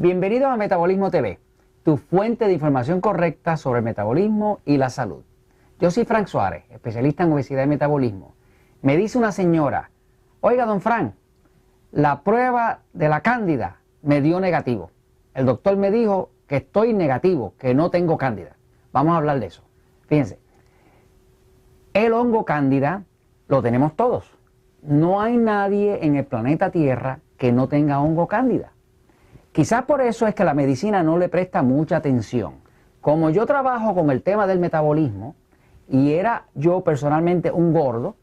Bienvenidos a Metabolismo TV, tu fuente de información correcta sobre el metabolismo y la salud. Yo soy Frank Suárez, especialista en obesidad y metabolismo. Me dice una señora, oiga, don Frank, la prueba de la cándida me dio negativo. El doctor me dijo que estoy negativo, que no tengo cándida. Vamos a hablar de eso. Fíjense, el hongo cándida lo tenemos todos. No hay nadie en el planeta Tierra que no tenga hongo cándida. Quizás por eso es que la medicina no le presta mucha atención. Como yo trabajo con el tema del metabolismo y era yo personalmente un gordo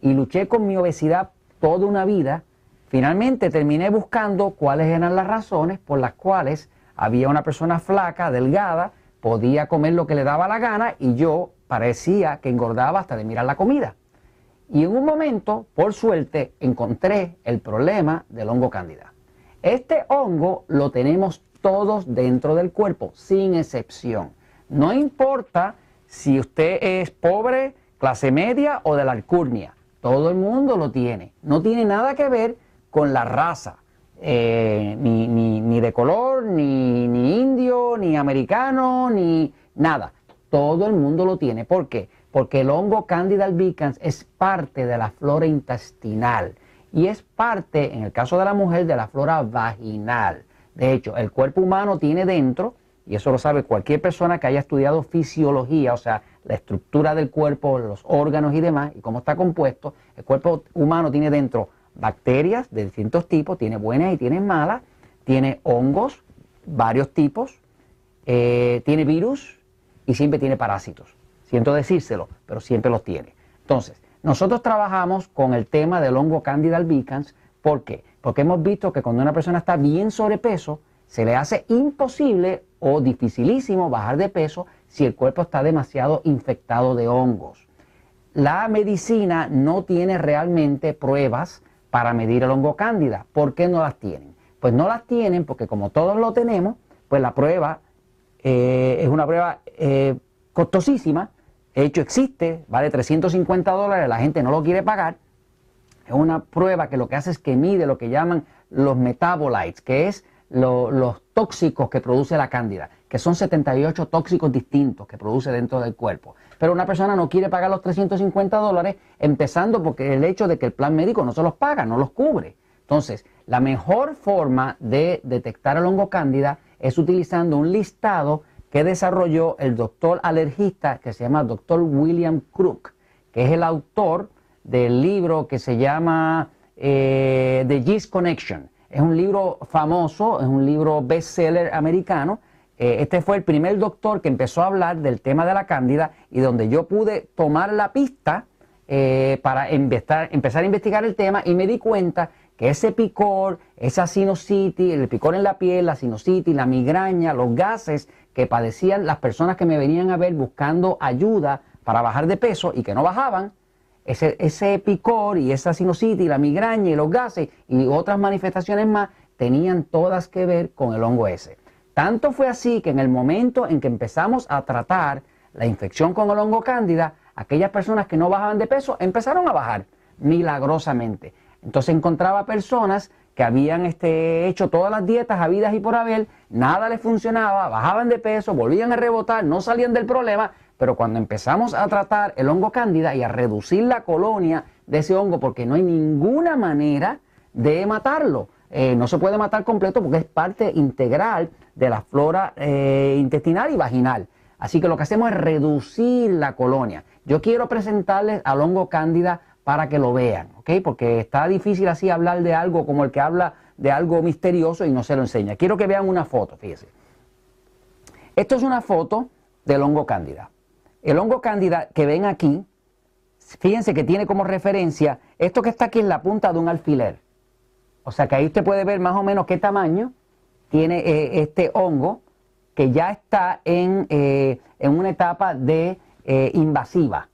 y luché con mi obesidad toda una vida, finalmente terminé buscando cuáles eran las razones por las cuales había una persona flaca, delgada, podía comer lo que le daba la gana y yo parecía que engordaba hasta de mirar la comida. Y en un momento, por suerte, encontré el problema del hongo cándida. Este hongo lo tenemos todos dentro del cuerpo, sin excepción. No importa si usted es pobre, clase media o de la alcurnia. Todo el mundo lo tiene. No tiene nada que ver con la raza, eh, ni, ni, de color, ni, ni indio, ni americano, ni nada. Todo el mundo lo tiene. ¿Por qué? Porque el hongo Candida albicans es parte de la flora intestinal y es parte, en el caso de la mujer, de la flora vaginal. De hecho, el cuerpo humano tiene dentro, y eso lo sabe cualquier persona que haya estudiado fisiología, o sea, la estructura del cuerpo, los órganos y demás, y cómo está compuesto, el cuerpo humano tiene dentro bacterias de distintos tipos, tiene buenas y tiene malas, tiene hongos, varios tipos, eh, tiene virus y siempre tiene parásitos. Siento decírselo, pero siempre los tiene. Entonces, nosotros trabajamos con el tema del hongo Candida albicans. ¿Por qué? Porque hemos visto que cuando una persona está bien sobrepeso, se le hace imposible o dificilísimo bajar de peso si el cuerpo está demasiado infectado de hongos. La medicina no tiene realmente pruebas para medir el hongo cándida. ¿Por qué no las tienen? Pues no las tienen porque como todos lo tenemos, pues la prueba eh, es una prueba eh, costosísima hecho, existe, vale 350 dólares, la gente no lo quiere pagar. Es una prueba que lo que hace es que mide lo que llaman los metabolites, que es los tóxicos que produce la cándida, que son 78 tóxicos distintos que produce dentro del cuerpo. Pero una persona no quiere pagar los 350 dólares, empezando porque el hecho de que el plan médico no se los paga, no los cubre. Entonces, la mejor forma de detectar el hongo cándida es utilizando un listado que desarrolló el doctor alergista que se llama doctor William Crook, que es el autor del libro que se llama eh, The Yeast Connection. Es un libro famoso, es un libro bestseller americano. Eh, este fue el primer doctor que empezó a hablar del tema de la cándida y donde yo pude tomar la pista eh, para empezar a investigar el tema y me di cuenta que ese picor, esa sinusitis, el picor en la piel, la sinusitis, la migraña, los gases que padecían las personas que me venían a ver buscando ayuda para bajar de peso y que no bajaban, ese, ese picor y esa sinusitis, la migraña y los gases y otras manifestaciones más tenían todas que ver con el hongo ese. Tanto fue así que en el momento en que empezamos a tratar la infección con el hongo cándida, aquellas personas que no bajaban de peso empezaron a bajar milagrosamente. Entonces encontraba personas que habían este, hecho todas las dietas habidas y por haber, nada les funcionaba, bajaban de peso, volvían a rebotar, no salían del problema, pero cuando empezamos a tratar el hongo cándida y a reducir la colonia de ese hongo, porque no hay ninguna manera de matarlo, eh, no se puede matar completo porque es parte integral de la flora eh, intestinal y vaginal. Así que lo que hacemos es reducir la colonia. Yo quiero presentarles al hongo cándida para que lo vean, ¿ok? Porque está difícil así hablar de algo como el que habla de algo misterioso y no se lo enseña. Quiero que vean una foto, fíjense. Esto es una foto del hongo cándida. El hongo cándida que ven aquí, fíjense que tiene como referencia esto que está aquí en la punta de un alfiler. O sea que ahí usted puede ver más o menos qué tamaño tiene eh, este hongo que ya está en, eh, una etapa de eh, invasiva.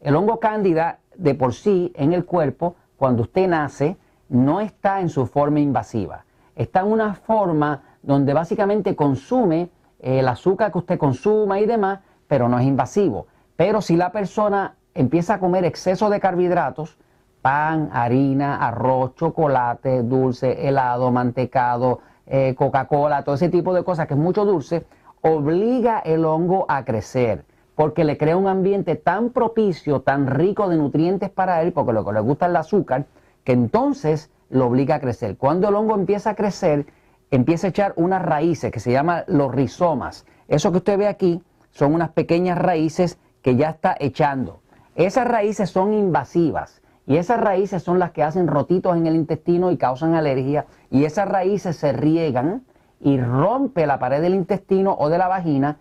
El hongo cándida de por sí en el cuerpo, cuando usted nace, no está en su forma invasiva. Está en una forma donde básicamente consume eh, el azúcar que usted consuma y demás, pero no es invasivo. Pero si la persona empieza a comer exceso de carbohidratos, pan, harina, arroz, chocolate, dulce, helado, mantecado, eh, Coca-Cola, todo ese tipo de cosas que es mucho dulce, obliga el hongo a crecer porque le crea un ambiente tan propicio, tan rico de nutrientes para él, porque lo que le gusta es el azúcar, que entonces lo obliga a crecer. Cuando el hongo empieza a crecer, empieza a echar unas raíces que se llaman los rizomas. Eso que usted ve aquí son unas pequeñas raíces que ya está echando. Esas raíces son invasivas y esas raíces son las que hacen rotitos en el intestino y causan alergia y esas raíces se riegan y rompe la pared del intestino o de la vagina,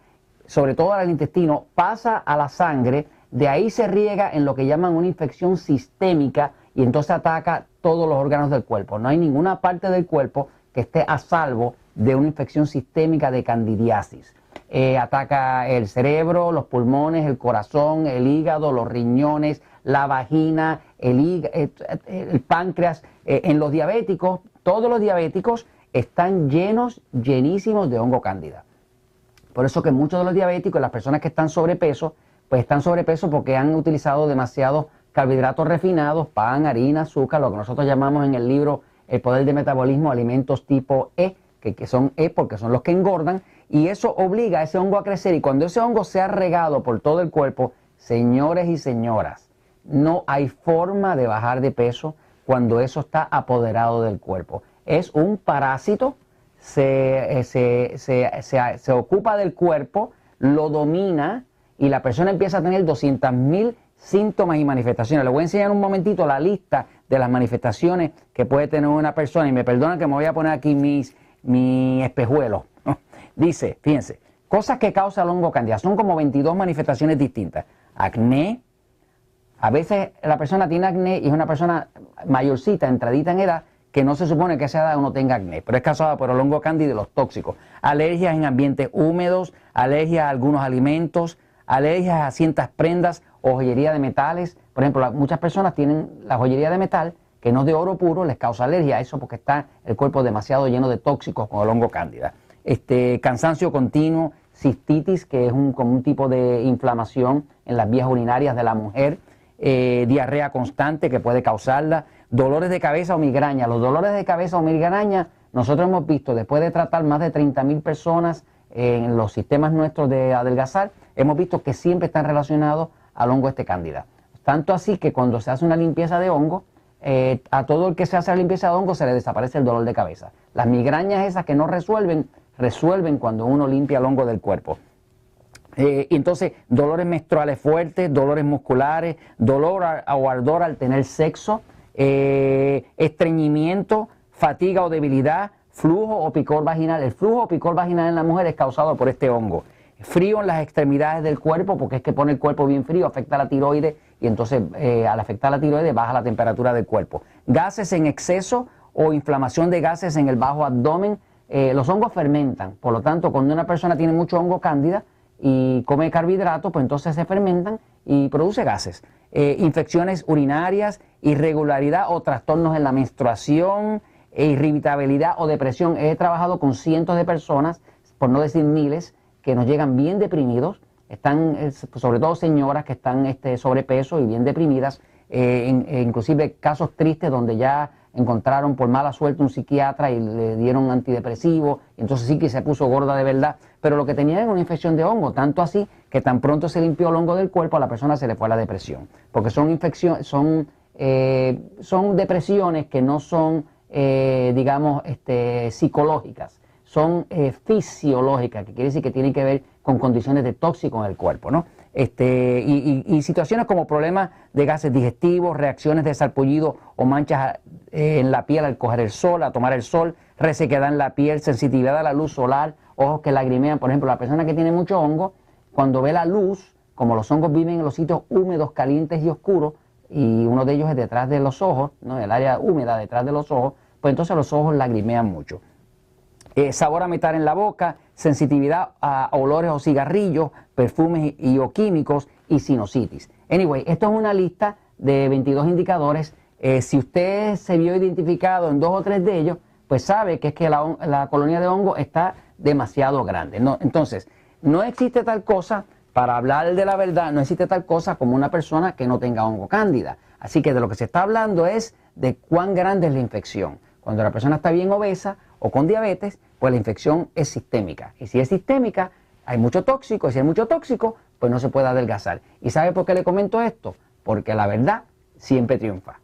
sobre todo al intestino, pasa a la sangre, de ahí se riega en lo que llaman una infección sistémica y entonces ataca todos los órganos del cuerpo. No hay ninguna parte del cuerpo que esté a salvo de una infección sistémica de candidiasis. Eh, ataca el cerebro, los pulmones, el corazón, el hígado, los riñones, la vagina, el, eh, el páncreas. Eh, en los diabéticos, todos los diabéticos están llenos, llenísimos de hongo cándida. Por eso que muchos de los diabéticos, las personas que están sobrepeso, pues están sobrepeso porque han utilizado demasiados carbohidratos refinados, pan, harina, azúcar, lo que nosotros llamamos en el libro El poder de metabolismo, alimentos tipo E, que, que son E porque son los que engordan, y eso obliga a ese hongo a crecer. Y cuando ese hongo se ha regado por todo el cuerpo, señores y señoras, no hay forma de bajar de peso cuando eso está apoderado del cuerpo. Es un parásito, se, eh, se, se, se ocupa del cuerpo, lo domina y la persona empieza a tener 200 mil síntomas y manifestaciones. Les voy a enseñar un momentito la lista de las manifestaciones que puede tener una persona y me perdonan que me voy a poner aquí mis, mi espejuelo. Dice, fíjense, cosas que causa el hongo candida. Son como 22 manifestaciones distintas. Acné, a veces la persona tiene acné y es una persona mayorcita, entradita en edad, que no se supone que a esa edad uno tenga acné, pero es causada por el hongo cándida y los tóxicos. Alergias en ambientes húmedos, alergias a algunos alimentos, alergias a ciertas prendas o joyería de metales. Por ejemplo, muchas personas tienen la joyería de metal que no es de oro puro, les causa alergia a eso porque está el cuerpo demasiado lleno de tóxicos con el hongo cándida. Este, cansancio continuo, cistitis, que es un, como un tipo de inflamación en las vías urinarias de la mujer, eh, diarrea constante que puede causarla, dolores de cabeza o migraña. Los dolores de cabeza o migraña, nosotros hemos visto, después de tratar más de 30 mil personas en los sistemas nuestros de adelgazar, hemos visto que siempre están relacionados al hongo este cándida. Tanto así que cuando se hace una limpieza de hongo, eh, a todo el que se hace la limpieza de hongo se le desaparece el dolor de cabeza. Las migrañas esas que no resuelven, resuelven cuando uno limpia el hongo del cuerpo. Eh, entonces, dolores menstruales fuertes, dolores musculares, dolor o ardor al tener sexo, eh, estreñimiento, fatiga o debilidad, flujo o picor vaginal. El flujo o picor vaginal en la mujer es causado por este hongo frío en las extremidades del cuerpo, porque es que pone el cuerpo bien frío, afecta la tiroides y entonces eh, al afectar la tiroides baja la temperatura del cuerpo. Gases en exceso o inflamación de gases en el bajo abdomen. Eh, los hongos fermentan, por lo tanto, cuando una persona tiene mucho hongo cándida y come carbohidratos, pues entonces se fermentan y produce gases. Eh, infecciones urinarias, irregularidad o trastornos en la menstruación, irritabilidad o depresión. He trabajado con cientos de personas, por no decir miles, que nos llegan bien deprimidos, están sobre todo señoras que están este, sobrepeso y bien deprimidas, eh, eh, inclusive casos tristes donde ya encontraron por mala suerte un psiquiatra y le dieron antidepresivo, y entonces sí que se puso gorda de verdad, pero lo que tenía era una infección de hongo, tanto así que tan pronto se limpió el hongo del cuerpo a la persona se le fue la depresión, porque son infecciones, son, eh, son depresiones que no son, digamos, este, psicológicas, son eh, fisiológicas, que quiere decir que tienen que ver con condiciones de tóxico en el cuerpo, ¿no? Este, y, situaciones como problemas de gases digestivos, reacciones de sarpullido o manchas eh, en la piel al coger el sol, a tomar el sol, resequedad en la piel, sensibilidad a la luz solar, ojos que lagrimean. Por ejemplo, la persona que tiene mucho hongo, cuando ve la luz, como los hongos viven en los sitios húmedos, calientes y oscuros, y uno de ellos es detrás de los ojos, ¿no? el área húmeda detrás de los ojos, pues entonces los ojos lagrimean mucho. Eh, sabor a metal en la boca, sensitividad a olores o cigarrillos, perfumes y, o químicos y sinusitis. Anyway, esto es una lista de 22 indicadores. Eh, si usted se vio identificado en dos o tres de ellos, pues sabe que es que la, colonia de hongo está demasiado grande. No, entonces, no existe tal cosa, para hablar de la verdad, no existe tal cosa como una persona que no tenga hongo cándida. Así que de lo que se está hablando es de cuán grande es la infección. Cuando la persona está bien obesa o con diabetes, pues la infección es sistémica. Y si es sistémica, hay mucho tóxico, y si hay mucho tóxico, pues no se puede adelgazar. ¿Y sabe por qué le comento esto? Porque la verdad siempre triunfa.